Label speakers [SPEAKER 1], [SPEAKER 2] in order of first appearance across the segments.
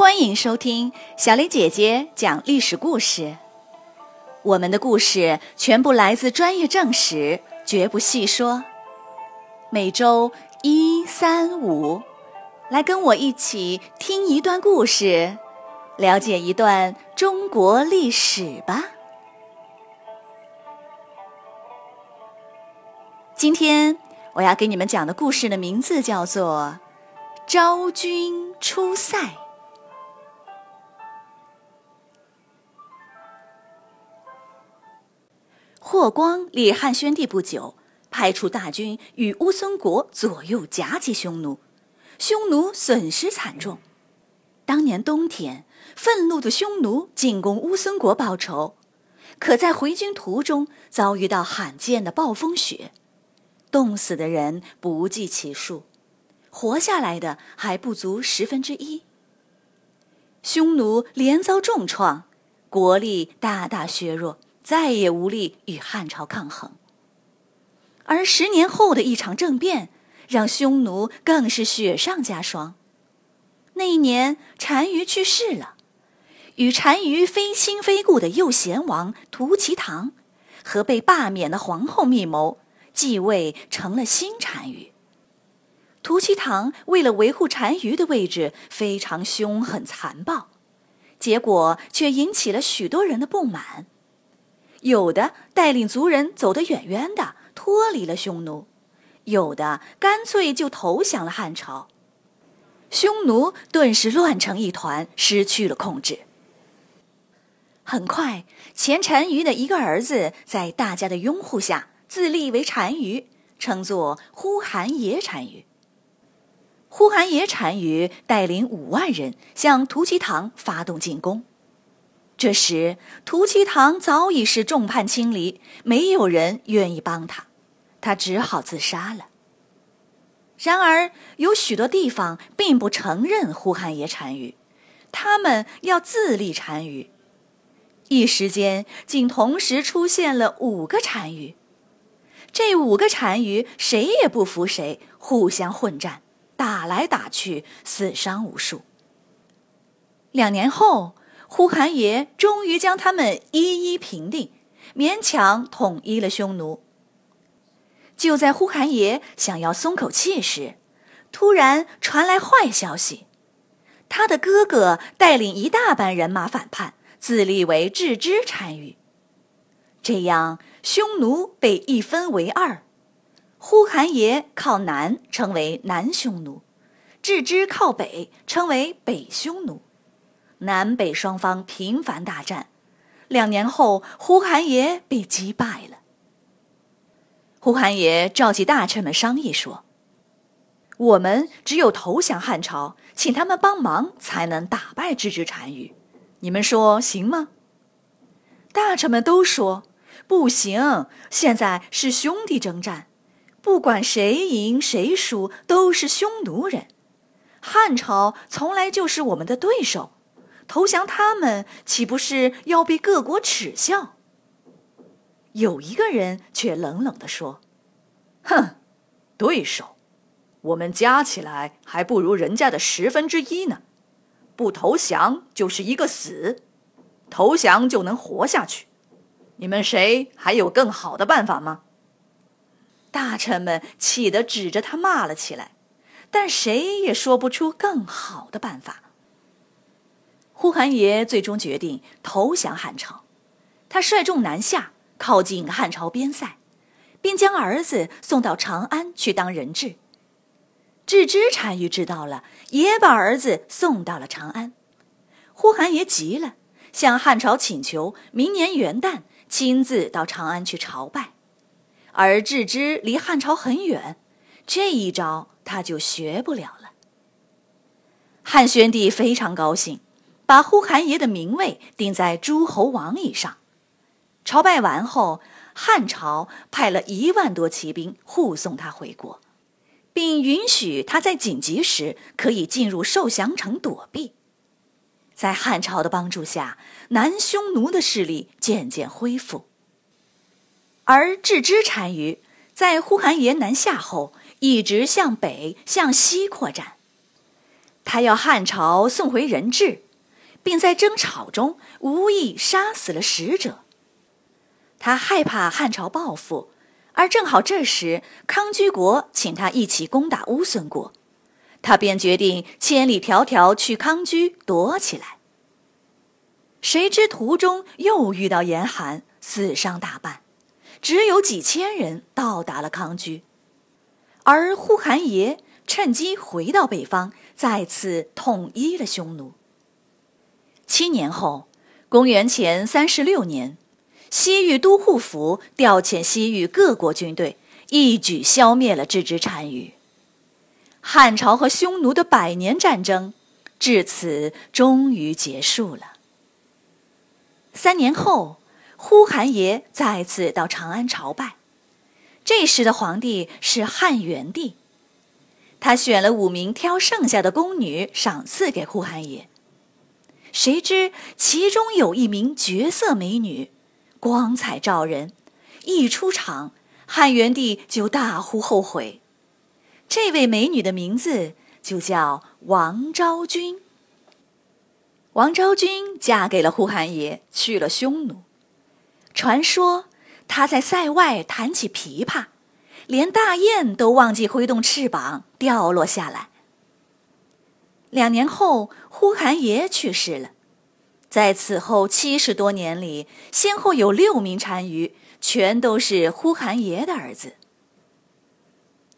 [SPEAKER 1] 欢迎收听小雷姐姐讲历史故事。我们的故事全部来自专业正史，绝不细说。每周一、三、五，来跟我一起听一段故事，了解一段中国历史吧。今天我要给你们讲的故事的名字叫做《昭君出塞》。霍光立汉宣帝不久，派出大军与乌孙国左右夹击匈奴，匈奴损失惨重。当年冬天，愤怒的匈奴进攻乌孙国报仇，可在回军途中遭遇到罕见的暴风雪。冻死的人不计其数，活下来的还不足十分之一。匈奴连遭重创，国力大大削弱，再也无力与汉朝抗衡。而十年后的一场政变，让匈奴更是雪上加霜。那一年，单于去世了，与单于非亲非故的右贤王屠其堂，和被罢免的皇后密谋。继位成了新单于。屠其堂为了维护单于的位置，非常凶狠残暴，结果却引起了许多人的不满。有的带领族人走得远远的，脱离了匈奴；有的干脆就投降了汉朝。匈奴顿时乱成一团，失去了控制。很快，前单于的一个儿子在大家的拥护下。自立为单于，称作呼韩邪单于。呼韩邪单于带领五万人向屠其堂发动进攻。这时，屠其堂早已是众叛亲离，没有人愿意帮他，他只好自杀了。然而，有许多地方并不承认呼韩邪单于，他们要自立单于。一时间，竟同时出现了五个单于。这五个单于谁也不服谁，互相混战，打来打去，死伤无数。两年后，呼韩邪终于将他们一一平定，勉强统一了匈奴。就在呼韩邪想要松口气时，突然传来坏消息：他的哥哥带领一大班人马反叛，自立为郅支单于。这样。匈奴被一分为二，呼韩邪靠南，称为南匈奴；郅支靠北，称为北匈奴。南北双方频繁大战，两年后，呼韩邪被击败了。呼韩邪召集大臣们商议说：“我们只有投降汉朝，请他们帮忙，才能打败郅支单于。你们说行吗？”大臣们都说。不行，现在是兄弟征战，不管谁赢谁输，都是匈奴人。汉朝从来就是我们的对手，投降他们岂不是要被各国耻笑？有一个人却冷冷地说：“哼，对手，我们加起来还不如人家的十分之一呢。不投降就是一个死，投降就能活下去。”你们谁还有更好的办法吗？大臣们气得指着他骂了起来，但谁也说不出更好的办法。呼韩邪最终决定投降汉朝，他率众南下，靠近汉朝边塞，并将儿子送到长安去当人质。郅支单于知道了，也把儿子送到了长安。呼韩邪急了，向汉朝请求明年元旦。亲自到长安去朝拜，而郅支离汉朝很远，这一招他就学不了了。汉宣帝非常高兴，把呼韩邪的名位定在诸侯王以上。朝拜完后，汉朝派了一万多骑兵护送他回国，并允许他在紧急时可以进入受降城躲避。在汉朝的帮助下，南匈奴的势力渐渐恢复。而郅支单于在呼韩邪南下后，一直向北向西扩展。他要汉朝送回人质，并在争吵中无意杀死了使者。他害怕汉朝报复，而正好这时康居国请他一起攻打乌孙国，他便决定千里迢迢去康居躲起来。谁知途中又遇到严寒，死伤大半，只有几千人到达了康居，而呼韩邪趁机回到北方，再次统一了匈奴。七年后，公元前三十六年，西域都护府调遣西域各国军队，一举消灭了这支单于。汉朝和匈奴的百年战争，至此终于结束了。三年后，呼韩邪再次到长安朝拜。这时的皇帝是汉元帝，他选了五名挑剩下的宫女赏赐给呼韩邪。谁知其中有一名绝色美女，光彩照人，一出场，汉元帝就大呼后悔。这位美女的名字就叫王昭君。王昭君嫁给了呼韩邪，去了匈奴。传说她在塞外弹起琵琶，连大雁都忘记挥动翅膀掉落下来。两年后，呼韩邪去世了。在此后七十多年里，先后有六名单于，全都是呼韩邪的儿子。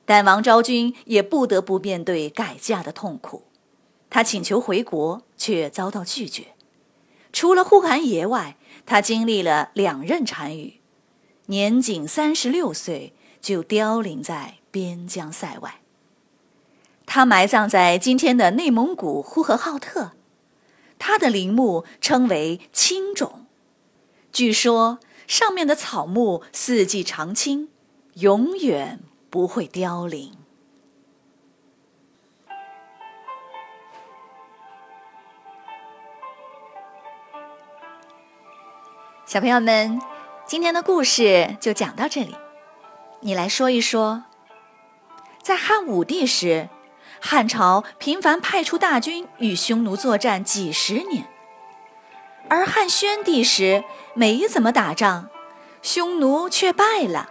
[SPEAKER 1] 但王昭君也不得不面对改嫁的痛苦。她请求回国，却遭到拒绝。除了呼韩邪外，他经历了两任单于，年仅三十六岁就凋零在边疆塞外。他埋葬在今天的内蒙古呼和浩特，他的陵墓称为青冢，据说上面的草木四季常青，永远不会凋零。小朋友们，今天的故事就讲到这里。你来说一说，在汉武帝时，汉朝频繁派出大军与匈奴作战几十年；而汉宣帝时没怎么打仗，匈奴却败了。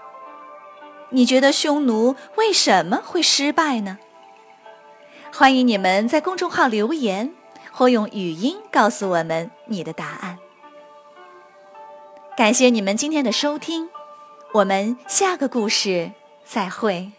[SPEAKER 1] 你觉得匈奴为什么会失败呢？欢迎你们在公众号留言，或用语音告诉我们你的答案。感谢你们今天的收听，我们下个故事再会。